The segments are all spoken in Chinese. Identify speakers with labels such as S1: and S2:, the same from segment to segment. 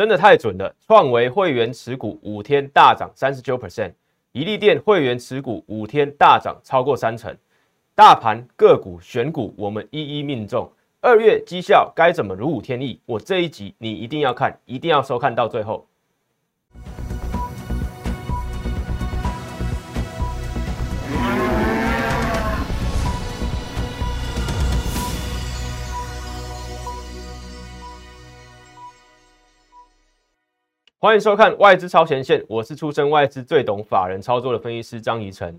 S1: 真的太准了！创维会员持股五天大涨三十九 percent，宜利店会员持股五天大涨超过三成，大盘个股选股我们一一命中。二月绩效该怎么如虎添翼？我这一集你一定要看，一定要收看到最后。欢迎收看外资超前线，我是出身外资最懂法人操作的分析师张怡晨。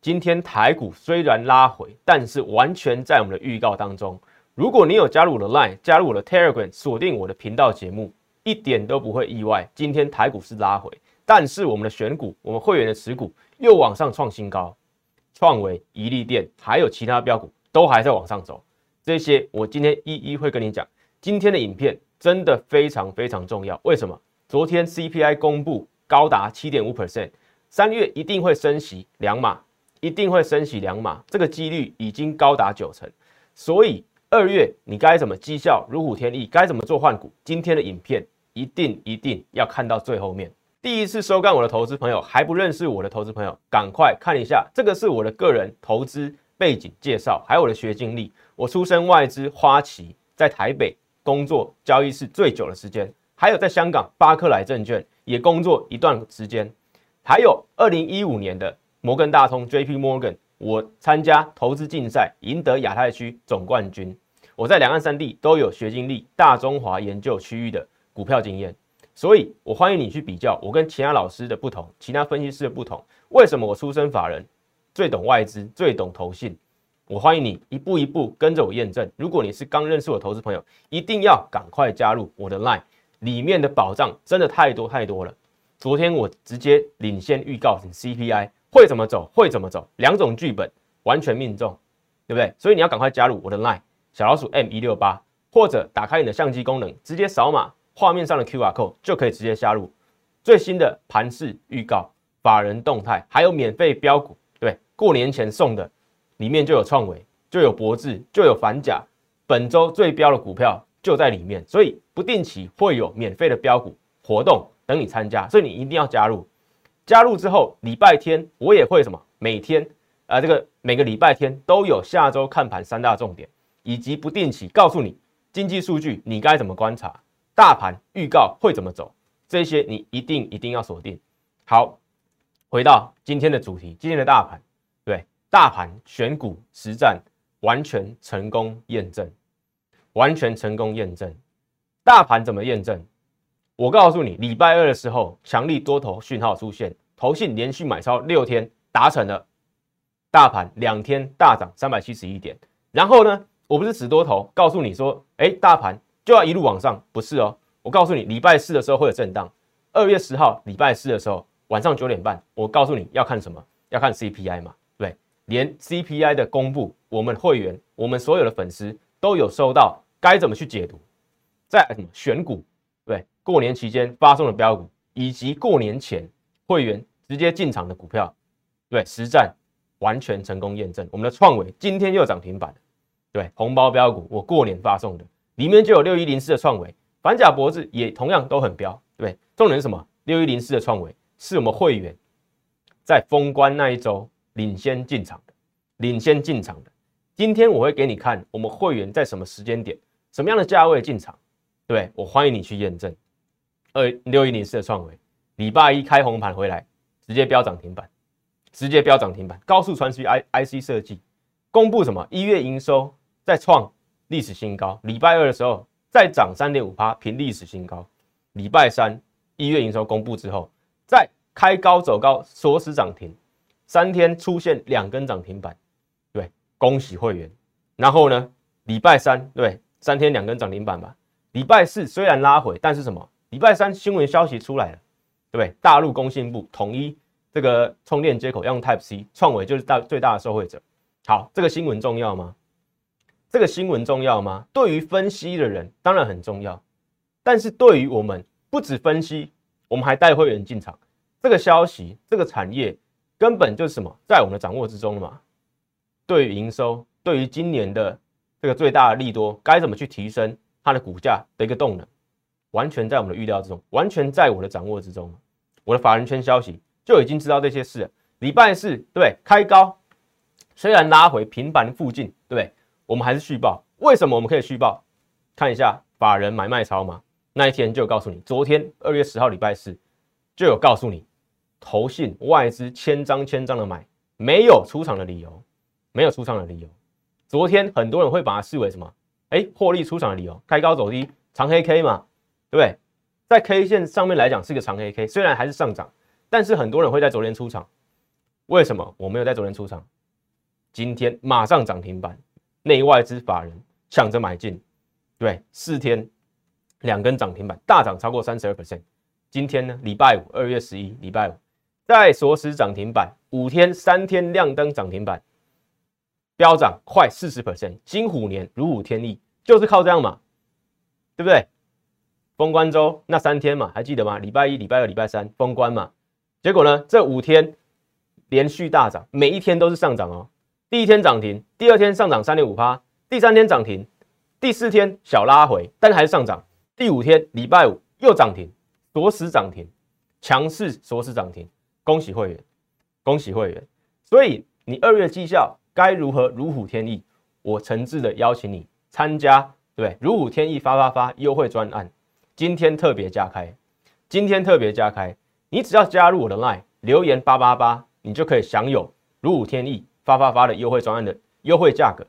S1: 今天台股虽然拉回，但是完全在我们的预告当中。如果你有加入我的 Line，加入我的 Telegram，锁定我的频道节目，一点都不会意外。今天台股是拉回，但是我们的选股，我们会员的持股又往上创新高，创维、宜利电还有其他标股都还在往上走。这些我今天一一会跟你讲。今天的影片真的非常非常重要，为什么？昨天 CPI 公布高达七点五 percent，三月一定会升息两码，一定会升息两码，这个几率已经高达九成。所以二月你该怎么绩效如虎添翼，该怎么做换股？今天的影片一定一定要看到最后面。第一次收看我的投资朋友还不认识我的投资朋友，赶快看一下，这个是我的个人投资背景介绍，还有我的学经历。我出身外资花旗，在台北工作交易室最久的时间。还有在香港巴克莱证券也工作一段时间，还有二零一五年的摩根大通 J P Morgan，我参加投资竞赛赢得亚太区总冠军。我在两岸三地都有学经历，大中华研究区域的股票经验，所以我欢迎你去比较我跟其他老师的不同，其他分析师的不同。为什么我出身法人，最懂外资，最懂投信？我欢迎你一步一步跟着我验证。如果你是刚认识我投资朋友，一定要赶快加入我的 Line。里面的保障真的太多太多了。昨天我直接领先预告 CPI 会怎么走，会怎么走，两种剧本完全命中，对不对？所以你要赶快加入我的 Line 小老鼠 M 一六八，或者打开你的相机功能，直接扫码画面上的 QR code 就可以直接加入最新的盘势预告、法人动态，还有免费标股，对，过年前送的，里面就有创维，就有博智，就有反甲，本周最标的股票。就在里面，所以不定期会有免费的标股活动等你参加，所以你一定要加入。加入之后，礼拜天我也会什么？每天啊，这个每个礼拜天都有下周看盘三大重点，以及不定期告诉你经济数据你该怎么观察，大盘预告会怎么走，这些你一定一定要锁定。好，回到今天的主题，今天的大盘，对，大盘选股实战完全成功验证。完全成功验证，大盘怎么验证？我告诉你，礼拜二的时候，强力多头讯号出现，投信连续买超六天，达成了。大盘两天大涨三百七十一点。然后呢，我不是指多头，告诉你说，哎，大盘就要一路往上，不是哦。我告诉你，礼拜四的时候会有震荡。二月十号礼拜四的时候晚上九点半，我告诉你要看什么？要看 CPI 嘛？对，连 CPI 的公布，我们会员，我们所有的粉丝。都有收到，该怎么去解读？在什么选股？对，过年期间发送的标股，以及过年前会员直接进场的股票，对，实战完全成功验证。我们的创伟今天又涨停板，对，红包标股我过年发送的，里面就有六一零四的创伟，反甲脖子也同样都很标，对，重点是什么？六一零四的创伟是我们会员在封关那一周领先进场的，领先进场的。今天我会给你看我们会员在什么时间点、什么样的价位进场，对我欢迎你去验证。二六一零四的创维，礼拜一开红盘回来，直接飙涨停板，直接飙涨停板。高速传输 I I C 设计公布什么？一月营收再创历史新高。礼拜二的时候再涨三点五趴，平历史新高。礼拜三一月营收公布之后，再开高走高，锁死涨停，三天出现两根涨停板。恭喜会员，然后呢？礼拜三对三天两根涨停板吧。礼拜四虽然拉回，但是什么？礼拜三新闻消息出来了，对不对？大陆工信部统一这个充电接口要用 Type C，创维就是大最大的受惠者。好，这个新闻重要吗？这个新闻重要吗？对于分析的人当然很重要，但是对于我们不止分析，我们还带会员进场。这个消息，这个产业根本就是什么，在我们的掌握之中了嘛。对于营收，对于今年的这个最大的利多，该怎么去提升它的股价的一个动能？完全在我们的预料之中，完全在我的掌握之中。我的法人圈消息就已经知道这些事。礼拜四对开高，虽然拉回平板附近，对不对？我们还是续报。为什么我们可以续报？看一下法人买卖超嘛，那一天就有告诉你，昨天二月十号礼拜四就有告诉你，投信外资千张千张的买，没有出场的理由，没有出场的理由。昨天很多人会把它视为什么？哎，获利出场的理由，开高走低，长黑 K 嘛，对不对？在 K 线上面来讲是个长黑 K，虽然还是上涨，但是很多人会在昨天出场。为什么我没有在昨天出场？今天马上涨停板，内外资法人抢着买进，对，四天两根涨停板，大涨超过三十二 percent。今天呢，礼拜五，二月十一，礼拜五在锁死涨停板，五天三天亮灯涨停板，飙涨快四十 percent，金虎年如虎添翼，就是靠这样嘛，对不对？封关周那三天嘛，还记得吗？礼拜一、礼拜二、礼拜三封关嘛，结果呢，这五天。连续大涨，每一天都是上涨哦。第一天涨停，第二天上涨三点五趴，第三天涨停，第四天小拉回，但还是上涨。第五天礼拜五又涨停，锁死涨停，强势锁死涨停。恭喜会员，恭喜会员。所以你二月绩效该如何如虎添翼？我诚挚的邀请你参加，对如虎添翼发发发优惠专案，今天特别加开，今天特别加开，你只要加入我的 line 留言八八八。你就可以享有如虎添翼发发发的优惠专案的优惠价格，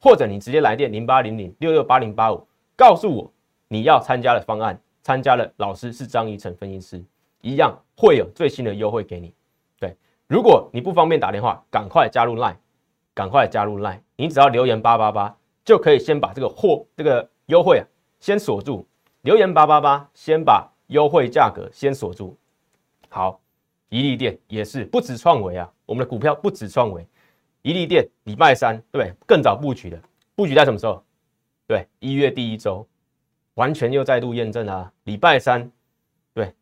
S1: 或者你直接来电零八零零六六八零八五，告诉我你要参加的方案，参加了老师是张怡晨分析师，一样会有最新的优惠给你。对，如果你不方便打电话，赶快加入 Line，赶快加入 Line，你只要留言八八八就可以先把这个货这个优惠啊先锁住，留言八八八先把优惠价格先锁住，好。宜利店也是不止创维啊，我们的股票不止创维，宜利店礼拜三对更早布局的，布局在什么时候？对，一月第一周，完全又再度验证啊。礼拜三对，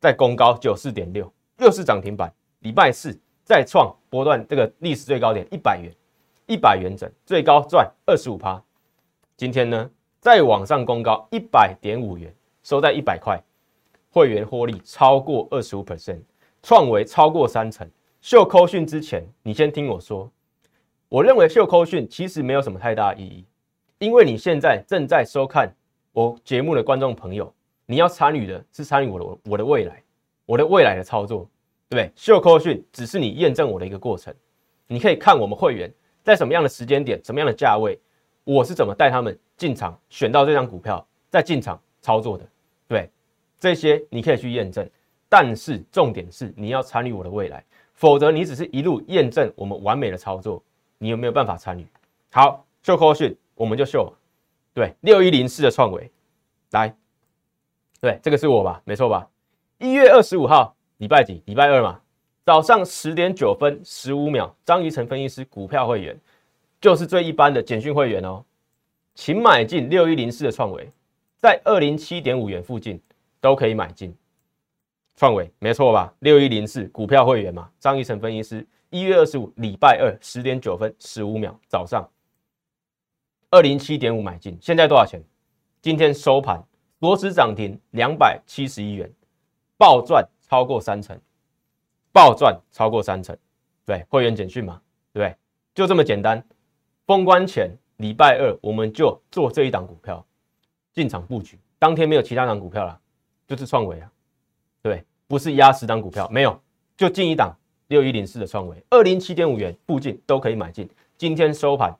S1: 在攻高九四点六，又是涨停板。礼拜四再创波段这个历史最高点一百元，一百元整，最高赚二十五趴。今天呢，再往上攻高一百点五元，收在一百块，会员获利超过二十五 percent。创维超过三成，秀扣讯之前，你先听我说。我认为秀扣讯其实没有什么太大意义，因为你现在正在收看我节目的观众朋友，你要参与的是参与我的我的未来，我的未来的操作，对不对？秀扣讯只是你验证我的一个过程，你可以看我们会员在什么样的时间点、什么样的价位，我是怎么带他们进场选到这张股票，再进场操作的，对，这些你可以去验证。但是重点是你要参与我的未来，否则你只是一路验证我们完美的操作，你有没有办法参与？好，秀科讯我们就秀，对，六一零四的创维，来，对，这个是我吧？没错吧？一月二十五号，礼拜几？礼拜二嘛，早上十点九分十五秒，张怡晨分析师股票会员，就是最一般的简讯会员哦，请买进六一零四的创维，在二零七点五元附近都可以买进。创伟没错吧？六一零四股票会员嘛，张一成分析师，一月二十五礼拜二十点九分十五秒早上，二零七点五买进，现在多少钱？今天收盘螺丝涨停两百七十一元，暴赚超过三成，暴赚超过三成，对会员简讯嘛，对？就这么简单。封关前礼拜二我们就做这一档股票进场布局，当天没有其他档股票了，就是创维啊，对。不是压十档股票，没有，就进一档六一零四的创维，二零七点五元附近都可以买进。今天收盘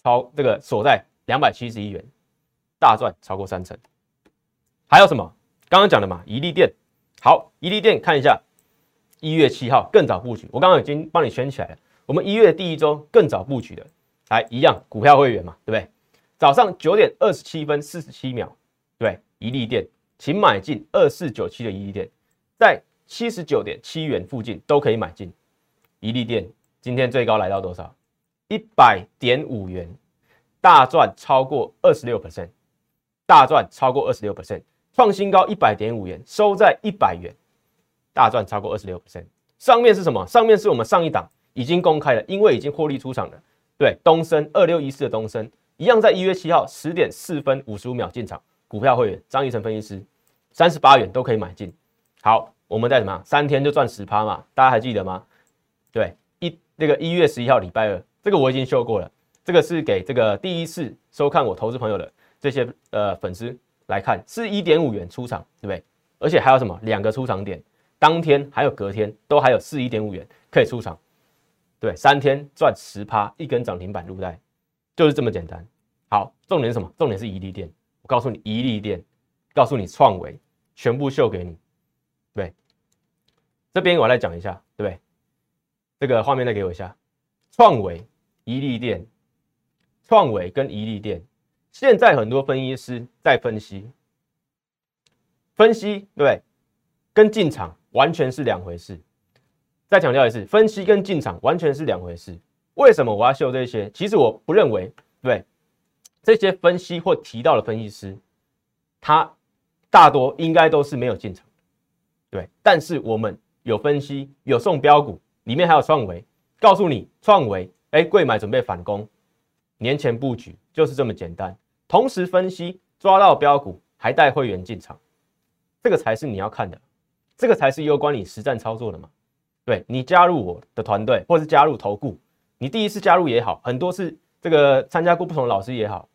S1: 超这个锁在两百七十一元，大赚超过三成。还有什么？刚刚讲的嘛，宜利店。好，宜利店看一下，一月七号更早布局，我刚刚已经帮你圈起来了。我们一月第一周更早布局的，来一样股票会员嘛，对不对？早上九点二十七分四十七秒，对，宜利店，请买进二四九七的宜利店。在七十九点七元附近都可以买进，一利店今天最高来到多少？一百点五元，大赚超过二十六 percent，大赚超过二十六 percent，创新高一百点五元，收在一百元，大赚超过二十六 percent。上面是什么？上面是我们上一档已经公开了，因为已经获利出场了。对，东升二六一四的东升，一样在一月七号十点四分五十五秒进场，股票会员张一成分析师。三十八元都可以买进。好，我们在什么？三天就赚十趴嘛，大家还记得吗？对，一那个一月十一号礼拜二，这个我已经秀过了。这个是给这个第一次收看我投资朋友的这些呃粉丝来看，是一点五元出场，对不对？而且还有什么？两个出场点，当天还有隔天都还有四一点五元可以出场，对，三天赚十趴，一根涨停板入袋，就是这么简单。好，重点是什么？重点是宜利店。我告诉你，宜利店，告诉你创维，全部秀给你。对，这边我来讲一下，对？这个画面再给我一下，创维、宜利店、创维跟宜利店，现在很多分析师在分析，分析对，跟进场完全是两回事。再强调一次，分析跟进场完全是两回事。为什么我要秀这些？其实我不认为，对。这些分析或提到的分析师，他大多应该都是没有进场，对。但是我们有分析，有送标股，里面还有创维，告诉你创维，哎，贵买准备反攻，年前布局就是这么简单。同时分析抓到标股，还带会员进场，这个才是你要看的，这个才是攸关你实战操作的嘛。对你加入我的团队，或是加入投顾，你第一次加入也好，很多次。这个参加过不同的老师也好，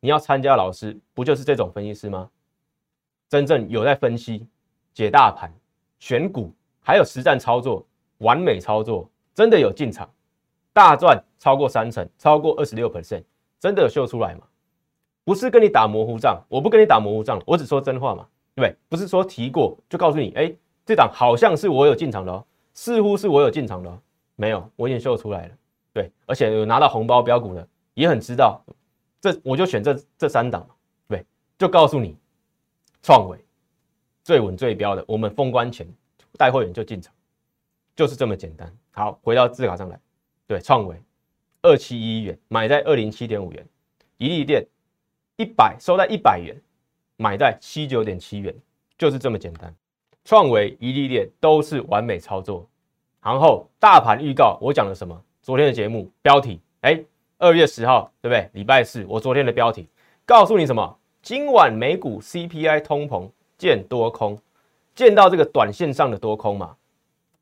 S1: 你要参加老师，不就是这种分析师吗？真正有在分析、解大盘、选股，还有实战操作、完美操作，真的有进场大赚超过三成，超过二十六 percent，真的有秀出来吗？不是跟你打模糊账，我不跟你打模糊账，我只说真话嘛，对不对？不是说提过就告诉你，哎，这档好像是我有进场的哦，似乎是我有进场的，没有，我已经秀出来了。对，而且有拿到红包标股的，也很知道，这我就选这这三档，对，就告诉你，创维最稳最标的，我们封关前带会员就进场，就是这么简单。好，回到字卡上来，对，创维二七一元买在二零七点五元，一利店一百收在一百元，买在七九点七元，就是这么简单。创维、一利店都是完美操作。然后大盘预告，我讲了什么？昨天的节目标题，哎，二月十号，对不对？礼拜四，我昨天的标题告诉你什么？今晚美股 CPI 通膨见多空，见到这个短线上的多空嘛。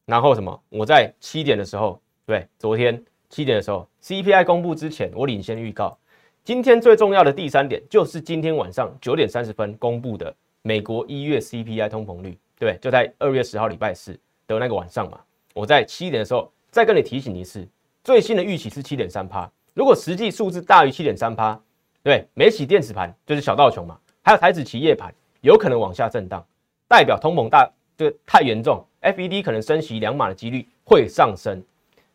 S1: 然后什么？我在七点的时候，对，昨天七点的时候，CPI 公布之前，我领先预告。今天最重要的第三点，就是今天晚上九点三十分公布的美国一月 CPI 通膨率，对，就在二月十号礼拜四的那个晚上嘛。我在七点的时候再跟你提醒一次。最新的预期是七点三趴，如果实际数字大于七点三趴，对，美企电子盘就是小道琼嘛，还有台指企业盘有可能往下震荡，代表通膨大这个太严重，FED 可能升息两码的几率会上升。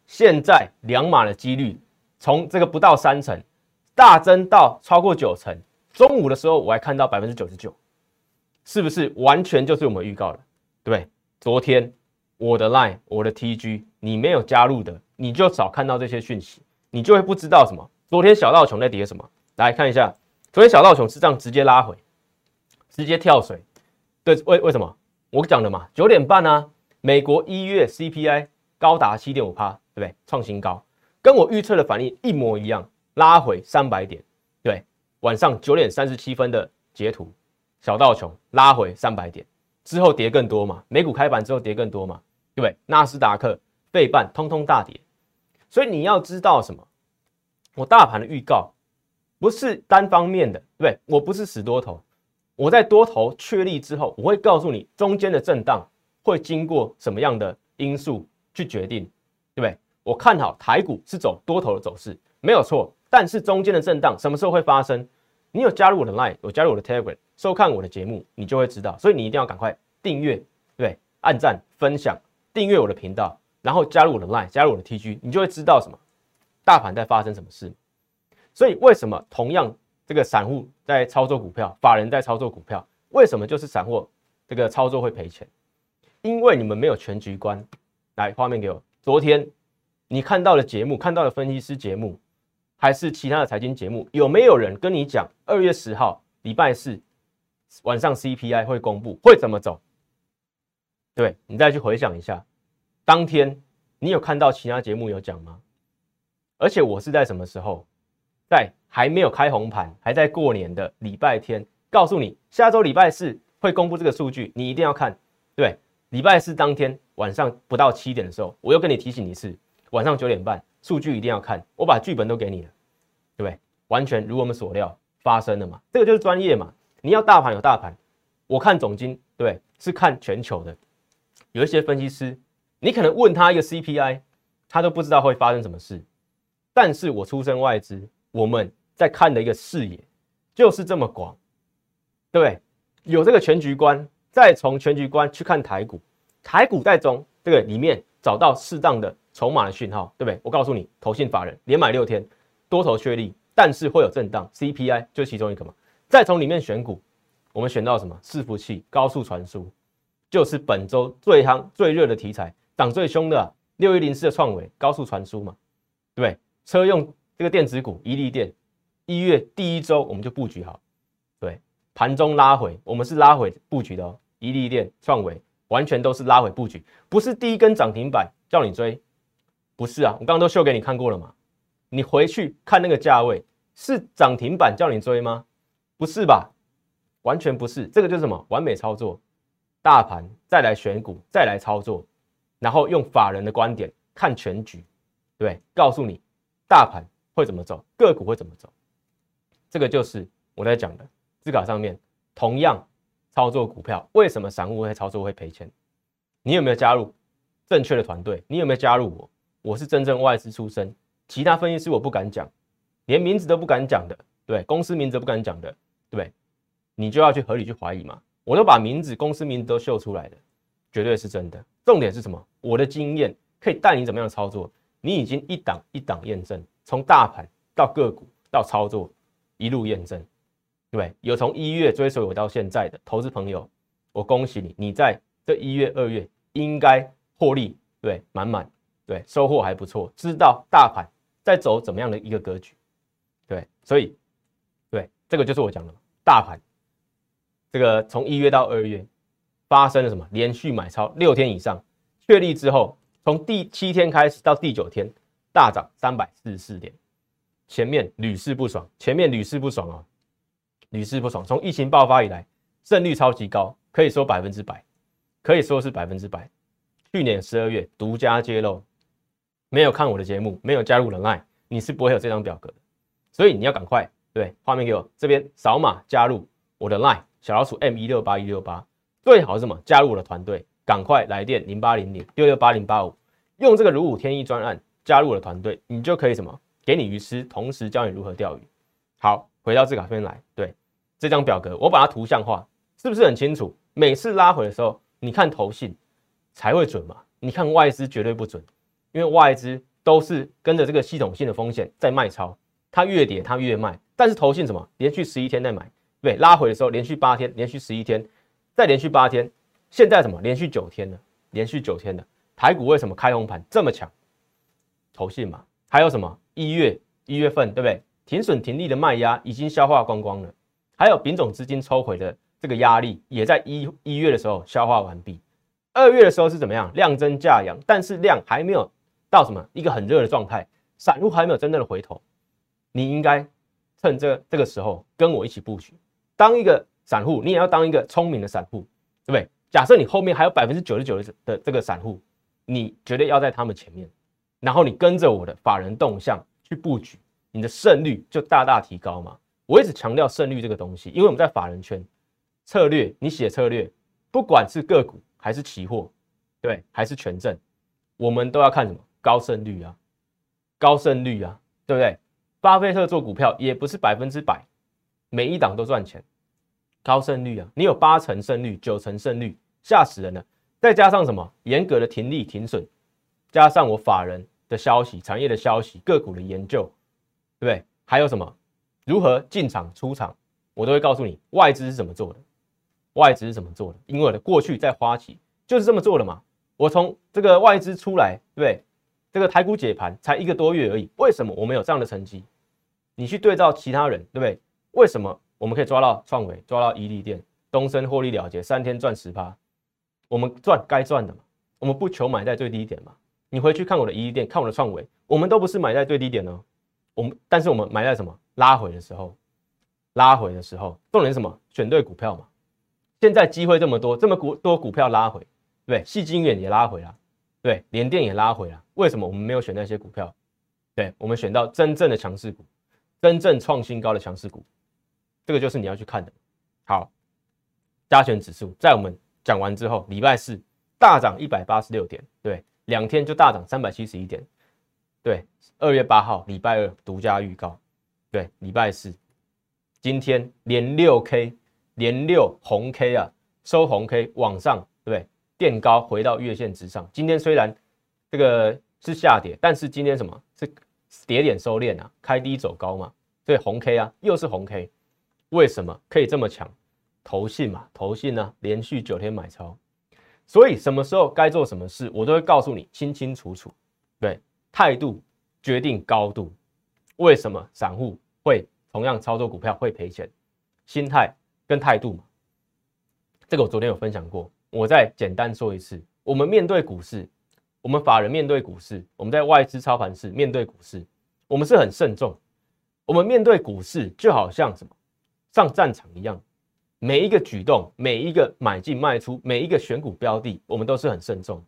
S1: 现在两码的几率从这个不到三成大增到超过九成，中午的时候我还看到百分之九十九，是不是完全就是我们预告的？对，昨天我的 Line 我的 TG 你没有加入的。你就少看到这些讯息，你就会不知道什么。昨天小道琼在跌什么？来看一下，昨天小道琼是这样直接拉回，直接跳水。对，为为什么？我讲的嘛，九点半呢，美国一月 CPI 高达七点五帕，对不对？创新高，跟我预测的反应一模一样，拉回三百点。对，晚上九点三十七分的截图，小道琼拉回三百点之后跌更多嘛？美股开盘之后跌更多嘛？对不对？纳斯达克、费半通通大跌。所以你要知道什么？我大盘的预告不是单方面的，对不对？我不是死多头，我在多头确立之后，我会告诉你中间的震荡会经过什么样的因素去决定，对不对？我看好台股是走多头的走势，没有错。但是中间的震荡什么时候会发生？你有加入我的 Line，有加入我的 Telegram，收看我的节目，你就会知道。所以你一定要赶快订阅，对，按赞、分享、订阅我的频道。然后加入我的 Line，加入我的 TG，你就会知道什么大盘在发生什么事。所以为什么同样这个散户在操作股票，法人在操作股票，为什么就是散户这个操作会赔钱？因为你们没有全局观。来，画面给我。昨天你看到的节目，看到的分析师节目，还是其他的财经节目，有没有人跟你讲二月十号礼拜四晚上 CPI 会公布，会怎么走？对你再去回想一下。当天你有看到其他节目有讲吗？而且我是在什么时候，在还没有开红盘，还在过年的礼拜天，告诉你下周礼拜四会公布这个数据，你一定要看。对，礼拜四当天晚上不到七点的时候，我又跟你提醒一次，晚上九点半数据一定要看。我把剧本都给你了，对不对？完全如我们所料发生了嘛？这个就是专业嘛。你要大盘有大盘，我看总金对，是看全球的。有一些分析师，你可能问他一个 CPI，他都不知道会发生什么事。但是我出身外资，我们在看的一个视野就是这么广，对？有这个全局观，再从全局观去看台股，台股在中这个里面找到适当的筹码的讯号，对不对？我告诉你，投信法人连买六天，多头确立，但是会有震荡，CPI 就其中一个嘛。再从里面选股，我们选到什么？伺服器、高速传输，就是本周最夯、最热的题材，涨最凶的六一零四的创维高速传输嘛，对？车用这个电子股，一利电，一月第一周我们就布局好，对，盘中拉回，我们是拉回布局的哦，一利电、创维完全都是拉回布局，不是第一根涨停板叫你追，不是啊，我刚刚都秀给你看过了嘛，你回去看那个价位，是涨停板叫你追吗？不是吧？完全不是，这个就是什么完美操作，大盘再来选股，再来操作，然后用法人的观点看全局，对，告诉你大盘会怎么走，个股会怎么走，这个就是我在讲的。字卡上面同样操作股票，为什么散户会操作会赔钱？你有没有加入正确的团队？你有没有加入我？我是真正外资出身，其他分析师我不敢讲，连名字都不敢讲的，对，公司名字不敢讲的。对，你就要去合理去怀疑嘛。我都把名字、公司名字都秀出来的，绝对是真的。重点是什么？我的经验可以带你怎么样操作？你已经一档一档验证，从大盘到个股到操作，一路验证。对，有从一月追随我到现在的投资朋友，我恭喜你，你在这一月、二月应该获利，对，满满，对，收获还不错。知道大盘在走怎么样的一个格局，对，所以对。这个就是我讲的大盘，这个从一月到二月发生了什么？连续买超六天以上，确立之后，从第七天开始到第九天大涨三百四十四点，前面屡试不爽，前面屡试不爽啊，屡试不爽。从疫情爆发以来，胜率超级高，可以说百分之百，可以说是百分之百。去年十二月独家揭露，没有看我的节目，没有加入人爱，你是不会有这张表格的，所以你要赶快。对，画面给我这边扫码加入我的 line 小老鼠 M 一六八一六八，最好是什么？加入我的团队，赶快来电零八零零六六八零八五，用这个如虎添翼专案加入我的团队，你就可以什么？给你鱼吃，同时教你如何钓鱼。好，回到这卡片来，对这张表格，我把它图像化，是不是很清楚？每次拉回的时候，你看头信才会准嘛？你看外资绝对不准，因为外资都是跟着这个系统性的风险在卖超，它越跌它越卖。但是投信什么？连续十一天在买，对，拉回的时候连续八天，连续十一天，再连续八天，现在什么？连续九天了，连续九天了。台股为什么开红盘这么强？投信嘛，还有什么？一月一月份对不对？停损停利的卖压已经消化光光了，还有丙种资金抽回的这个压力也在一一月的时候消化完毕。二月的时候是怎么样？量增价扬，但是量还没有到什么一个很热的状态，散户还没有真正的回头，你应该。趁这这个时候跟我一起布局，当一个散户，你也要当一个聪明的散户，对不对？假设你后面还有百分之九十九的的这个散户，你绝对要在他们前面，然后你跟着我的法人动向去布局，你的胜率就大大提高嘛。我一直强调胜率这个东西，因为我们在法人圈策略，你写策略，不管是个股还是期货，对，还是权证，我们都要看什么高胜率啊，高胜率啊，对不对？巴菲特做股票也不是百分之百，每一档都赚钱，高胜率啊！你有八成胜率、九成胜率，吓死人了。再加上什么严格的停利停损，加上我法人的消息、产业的消息、个股的研究，对不对？还有什么如何进场出场，我都会告诉你外资是怎么做的。外资是怎么做的？因为我的过去在花旗就是这么做的嘛。我从这个外资出来，对不对？这个台股解盘才一个多月而已，为什么我们有这样的成绩？你去对照其他人，对不对？为什么我们可以抓到创维、抓到伊利电、东升获利了结，三天赚十趴？我们赚该赚的嘛，我们不求买在最低点嘛。你回去看我的伊利电，看我的创维，我们都不是买在最低点呢。我们但是我们买在什么？拉回的时候，拉回的时候，重点是什么？选对股票嘛。现在机会这么多，这么股多股票拉回，对，细晶远也拉回了，对，连电也拉回了，为什么我们没有选那些股票？对，我们选到真正的强势股，真正创新高的强势股，这个就是你要去看的。好，加权指数在我们讲完之后，礼拜四大涨一百八十六点，对，两天就大涨三百七十一点，对，二月八号礼拜二独家预告，对，礼拜四今天连六 K。连六红 K 啊，收红 K 往上，对？垫高回到月线之上。今天虽然这个是下跌，但是今天什么是跌点收敛啊？开低走高嘛，所以红 K 啊，又是红 K。为什么可以这么强？投信嘛，投信呢连续九天买超，所以什么时候该做什么事，我都会告诉你清清楚楚。对，态度决定高度。为什么散户会同样操作股票会赔钱？心态。跟态度嘛，这个我昨天有分享过，我再简单说一次。我们面对股市，我们法人面对股市，我们在外资操盘室面对股市，我们是很慎重。我们面对股市就好像什么上战场一样，每一个举动，每一个买进卖出，每一个选股标的，我们都是很慎重。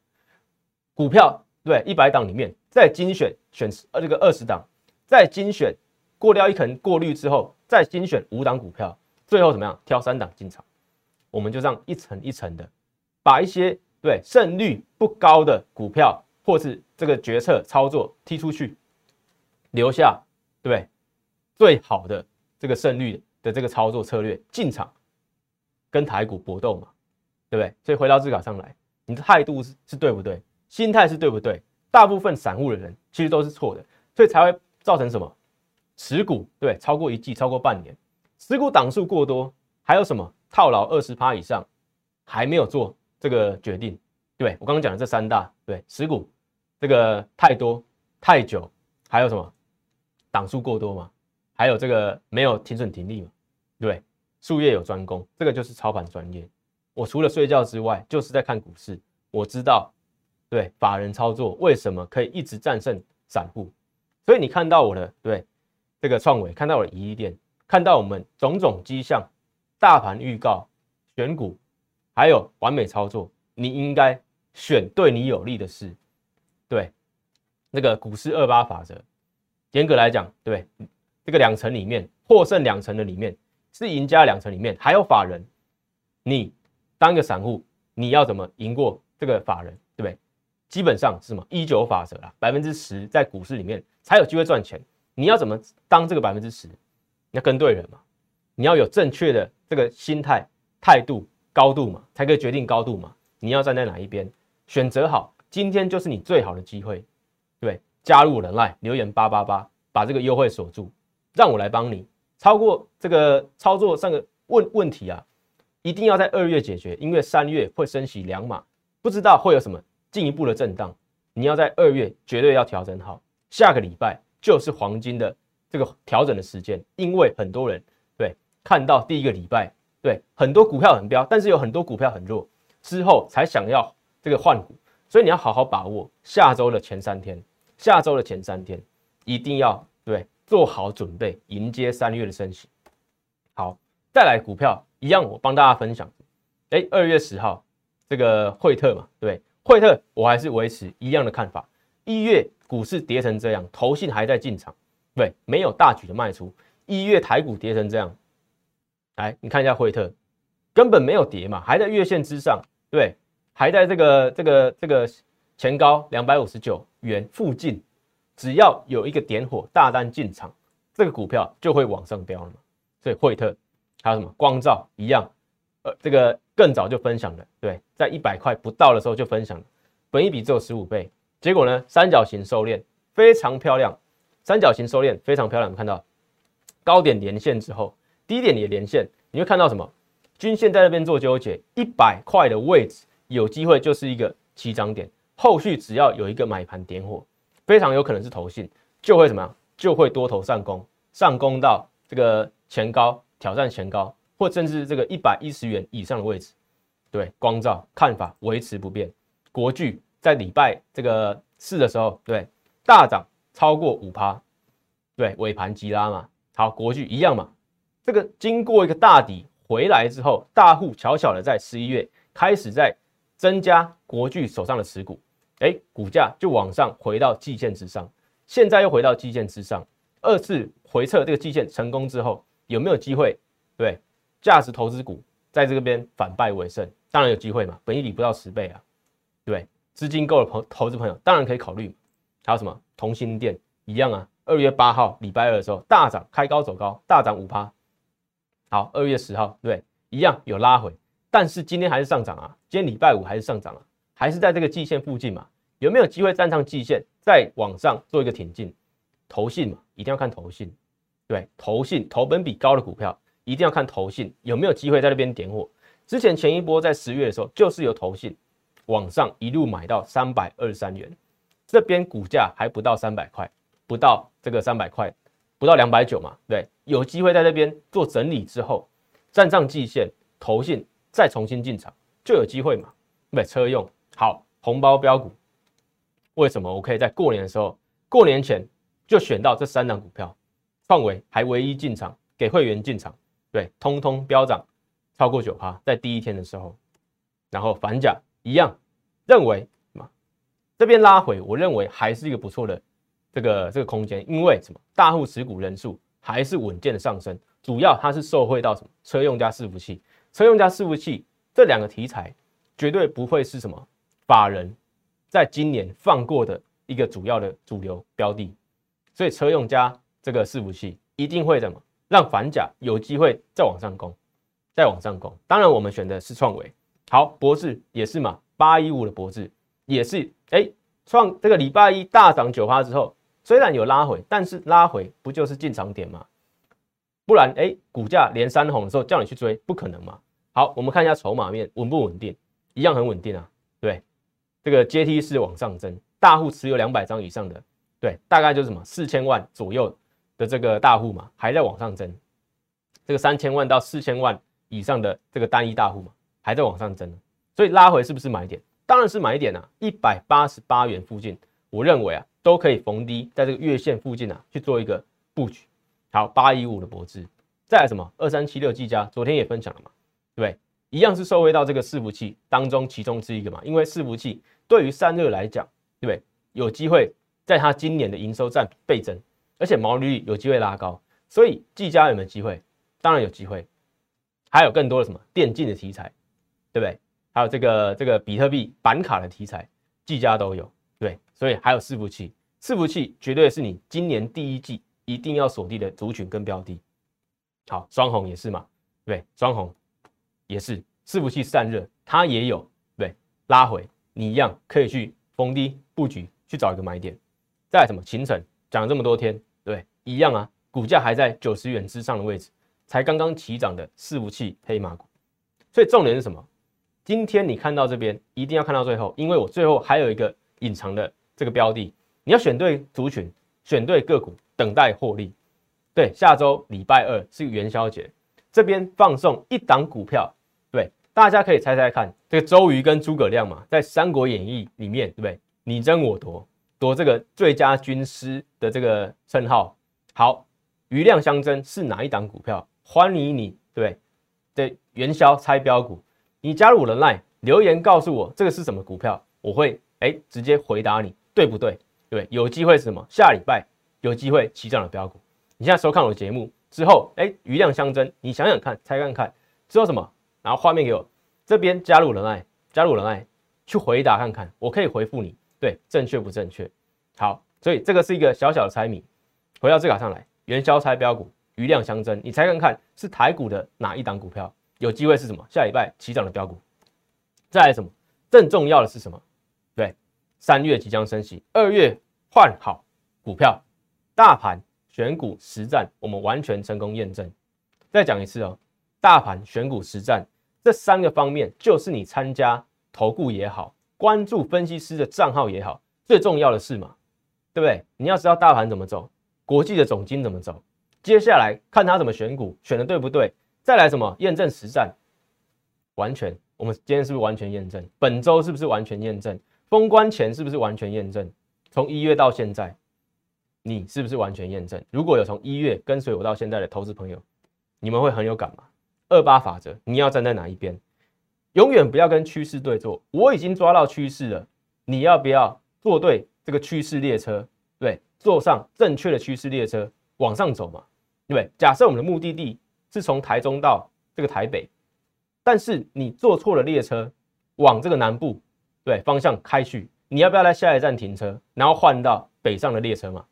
S1: 股票对一百档里面，再精选选呃这个二十档，再精选过掉一层过滤之后，再精选五档股票。最后怎么样？挑三档进场，我们就这样一层一层的，把一些对胜率不高的股票或是这个决策操作踢出去，留下对最好的这个胜率的这个操作策略进场，跟台股搏斗嘛，对不对？所以回到自考上来，你的态度是是对不对？心态是对不对？大部分散户的人其实都是错的，所以才会造成什么持股对超过一季，超过半年。持股档数过多，还有什么套牢二十趴以上，还没有做这个决定？对我刚刚讲的这三大，对持股这个太多太久，还有什么档数过多嘛？还有这个没有停损停利嘛？对，术业有专攻，这个就是操盘专业。我除了睡觉之外，就是在看股市。我知道，对法人操作为什么可以一直战胜散户？所以你看到我的对这个创维，看到我的宜店。看到我们种种迹象，大盘预告、选股，还有完美操作，你应该选对你有利的事。对，那个股市二八法则，严格来讲，对这个两层里面获胜两层的里面是赢家两层里面还有法人，你当一个散户，你要怎么赢过这个法人？对不对？基本上是什么一九法则啦，百分之十在股市里面才有机会赚钱。你要怎么当这个百分之十？要跟对人嘛，你要有正确的这个心态、态度、高度嘛，才可以决定高度嘛。你要站在哪一边，选择好，今天就是你最好的机会，对加入人赖留言八八八，把这个优惠锁住，让我来帮你。超过这个操作上的问问题啊，一定要在二月解决，因为三月会升息两码，不知道会有什么进一步的震荡，你要在二月绝对要调整好，下个礼拜就是黄金的。这个调整的时间，因为很多人对看到第一个礼拜，对很多股票很飙，但是有很多股票很弱，之后才想要这个换股，所以你要好好把握下周的前三天，下周的前三天一定要对做好准备，迎接三月的升息。好，再来股票一样，我帮大家分享。哎，二月十号这个惠特嘛，对惠特我还是维持一样的看法。一月股市跌成这样，投信还在进场。对，没有大举的卖出。一月台股跌成这样，来你看一下惠特，根本没有跌嘛，还在月线之上，对，还在这个这个这个前高两百五十九元附近，只要有一个点火大单进场，这个股票就会往上飙了嘛。所以惠特还有什么光照一样，呃，这个更早就分享了，对，在一百块不到的时候就分享了，本一比只有十五倍，结果呢，三角形收敛非常漂亮。三角形收敛非常漂亮，我们看到高点连线之后，低点也连线，你会看到什么？均线在那边做纠结，一百块的位置有机会就是一个起涨点，后续只要有一个买盘点火，非常有可能是投信，就会怎么样？就会多头上攻，上攻到这个前高挑战前高，或甚至这个一百一十元以上的位置。对，光照看法维持不变。国巨在礼拜这个四的时候，对大涨。超过五趴，对尾盘急拉嘛，好，国巨一样嘛，这个经过一个大底回来之后，大户悄悄的在十一月开始在增加国巨手上的持股，哎，股价就往上回到季线之上，现在又回到季线之上，二次回撤这个季线成功之后，有没有机会？对，价值投资股在这边反败为胜，当然有机会嘛，本益比不到十倍啊，对，资金够的朋投资朋友当然可以考虑。还有什么同心店一样啊？二月八号礼拜二的时候大涨，开高走高，大涨五趴。好，二月十号对，一样有拉回，但是今天还是上涨啊。今天礼拜五还是上涨啊，还是在这个季线附近嘛？有没有机会站上季线，再往上做一个挺进？投信嘛，一定要看投信。对，投信投本比高的股票，一定要看投信有没有机会在那边点火。之前前一波在十月的时候，就是由投信往上一路买到三百二十三元。这边股价还不到三百块，不到这个三百块，不到两百九嘛，对，有机会在这边做整理之后，站上季线，投信再重新进场就有机会嘛，对，车用好红包标股，为什么我可以在过年的时候，过年前就选到这三档股票，创维还唯一进场给会员进场，对，通通飙涨超过九趴，在第一天的时候，然后反甲一样认为嘛。这边拉回，我认为还是一个不错的这个这个空间，因为什么？大户持股人数还是稳健的上升，主要它是受惠到什么？车用加伺服器，车用加伺服器这两个题材绝对不会是什么法人在今年放过的一个主要的主流标的，所以车用加这个伺服器一定会怎么让反甲有机会再往上攻，再往上攻。当然，我们选的是创维，好，博智也是嘛，八一五的博智。也是哎，创这个礼拜一大涨九趴之后，虽然有拉回，但是拉回不就是进场点吗？不然哎，股价连三红的时候叫你去追，不可能嘛。好，我们看一下筹码面稳不稳定，一样很稳定啊。对，这个阶梯式往上增，大户持有两百张以上的，对，大概就是什么四千万左右的这个大户嘛，还在往上增。这个三千万到四千万以上的这个单一大户嘛，还在往上增，所以拉回是不是买点？当然是买点啊，一百八十八元附近，我认为啊都可以逢低在这个月线附近啊去做一个布局。好，八一五的博智，再来什么二三七六技嘉，昨天也分享了嘛，对不对？一样是收回到这个伺服器当中其中之一个嘛，因为伺服器对于散热来讲，对不对？有机会在它今年的营收占倍增，而且毛利率有机会拉高，所以技嘉有没有机会？当然有机会，还有更多的什么电竞的题材，对不对？还有这个这个比特币板卡的题材，技嘉都有，所以还有伺服器，伺服器绝对是你今年第一季一定要锁定的族群跟标的。好，双红也是嘛，对，双红也是伺服器散热，它也有，对，拉回你一样可以去逢低布局，去找一个买点。再什么秦城讲了这么多天，对，一样啊，股价还在九十元之上的位置，才刚刚起涨的伺服器黑马股，所以重点是什么？今天你看到这边，一定要看到最后，因为我最后还有一个隐藏的这个标的，你要选对族群，选对个股，等待获利。对，下周礼拜二是元宵节，这边放送一档股票，对，大家可以猜猜看，这个周瑜跟诸葛亮嘛，在《三国演义》里面，对不对？你争我夺，夺这个最佳军师的这个称号。好，余量相争是哪一档股票？欢迎你，对，对，元宵猜标股。你加入我的 line 留言告诉我这个是什么股票，我会哎直接回答你对不对？对，有机会是什么？下礼拜有机会起涨的标股。你现在收看我的节目之后，哎，余量相争，你想想看，猜看看之后什么？然后画面给我，这边加入人爱，加入人爱，去回答看看，我可以回复你，对，正确不正确？好，所以这个是一个小小的猜谜。回到这卡上来，元宵猜标股，余量相争，你猜看看是台股的哪一档股票？有机会是什么？下礼拜起涨的标股。再来什么？更重要的是什么？对，三月即将升息，二月换好股票，大盘选股实战，我们完全成功验证。再讲一次哦，大盘选股实战这三个方面，就是你参加投顾也好，关注分析师的账号也好，最重要的是嘛，对不对？你要知道大盘怎么走，国际的总金怎么走，接下来看他怎么选股，选的对不对？再来什么验证实战？完全，我们今天是不是完全验证？本周是不是完全验证？封关前是不是完全验证？从一月到现在，你是不是完全验证？如果有从一月跟随我到现在的投资朋友，你们会很有感吗？二八法则，你要站在哪一边？永远不要跟趋势对坐。我已经抓到趋势了，你要不要坐对这个趋势列车？对，坐上正确的趋势列车往上走嘛？对？假设我们的目的地是从台中到这个台北，但是你坐错了列车，往这个南部对方向开去，你要不要在下一站停车，然后换到北上的列车嘛？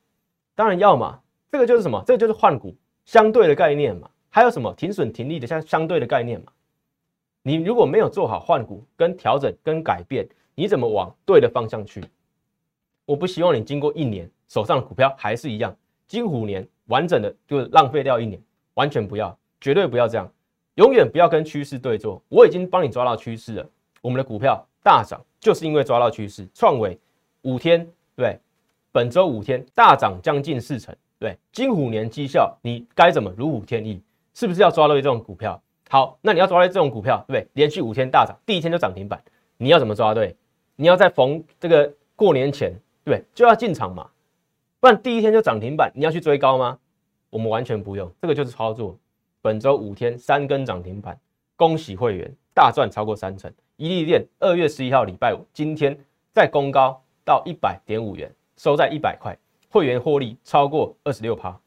S1: 当然要嘛。这个就是什么？这个就是换股相对的概念嘛。还有什么停损停利的相相对的概念嘛？你如果没有做好换股跟调整跟改变，你怎么往对的方向去？我不希望你经过一年手上的股票还是一样，金虎年完整的就是浪费掉一年，完全不要，绝对不要这样，永远不要跟趋势对坐。我已经帮你抓到趋势了，我们的股票大涨就是因为抓到趋势。创维五天对，本周五天大涨将近四成，对，金虎年绩效你该怎么如虎添翼？是不是要抓到这种股票？好，那你要抓到这种股票，对不对？连续五天大涨，第一天就涨停板，你要怎么抓对？你要在逢这个过年前，对？就要进场嘛，不然第一天就涨停板，你要去追高吗？我们完全不用，这个就是操作。本周五天三根涨停板，恭喜会员大赚超过三成。一利店二月十一号礼拜五，今天再攻高到一百点五元，收在一百块，会员获利超过二十六趴。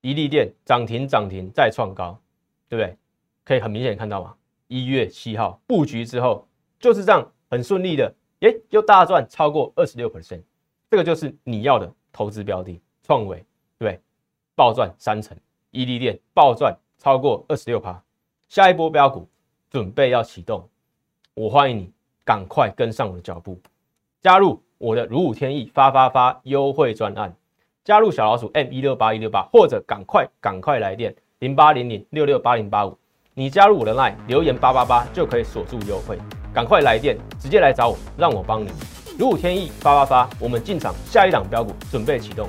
S1: 一利店涨停涨停再创高，对不对？可以很明显看到嘛，一月七号布局之后就是这样很顺利的，耶，又大赚超过二十六 percent，这个就是你要的投资标的，创维对，对暴赚三成，一利店暴赚超过二十六趴，下一波标股准备要启动，我欢迎你赶快跟上我的脚步，加入我的如虎添翼发发发优惠专案。加入小老鼠 M 一六八一六八，或者赶快赶快来电零八零零六六八零八五。你加入我的 line 留言八八八就可以锁住优惠，赶快来电，直接来找我，让我帮你。如虎添翼发发发，我们进场下一档标股准备启动。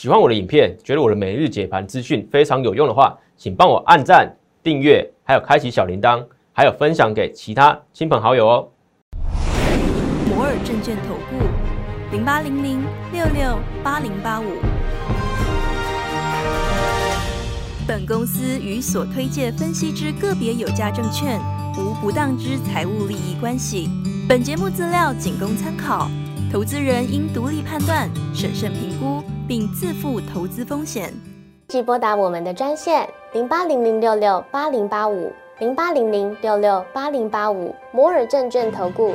S1: 喜欢我的影片，觉得我的每日解盘资讯非常有用的话，请帮我按赞。订阅，还有开启小铃铛，还有分享给其他亲朋好友哦。
S2: 摩尔证券投顾零八零零六六八零八五。本公司与所推介分析之个别有价证券无不当之财务利益关系。本节目资料仅供参考，投资人应独立判断、审慎评估，并自负投资风险。
S3: 即拨打我们的专线。零八零零六六八零八五，零八零零六六八零八五，摩尔证券投顾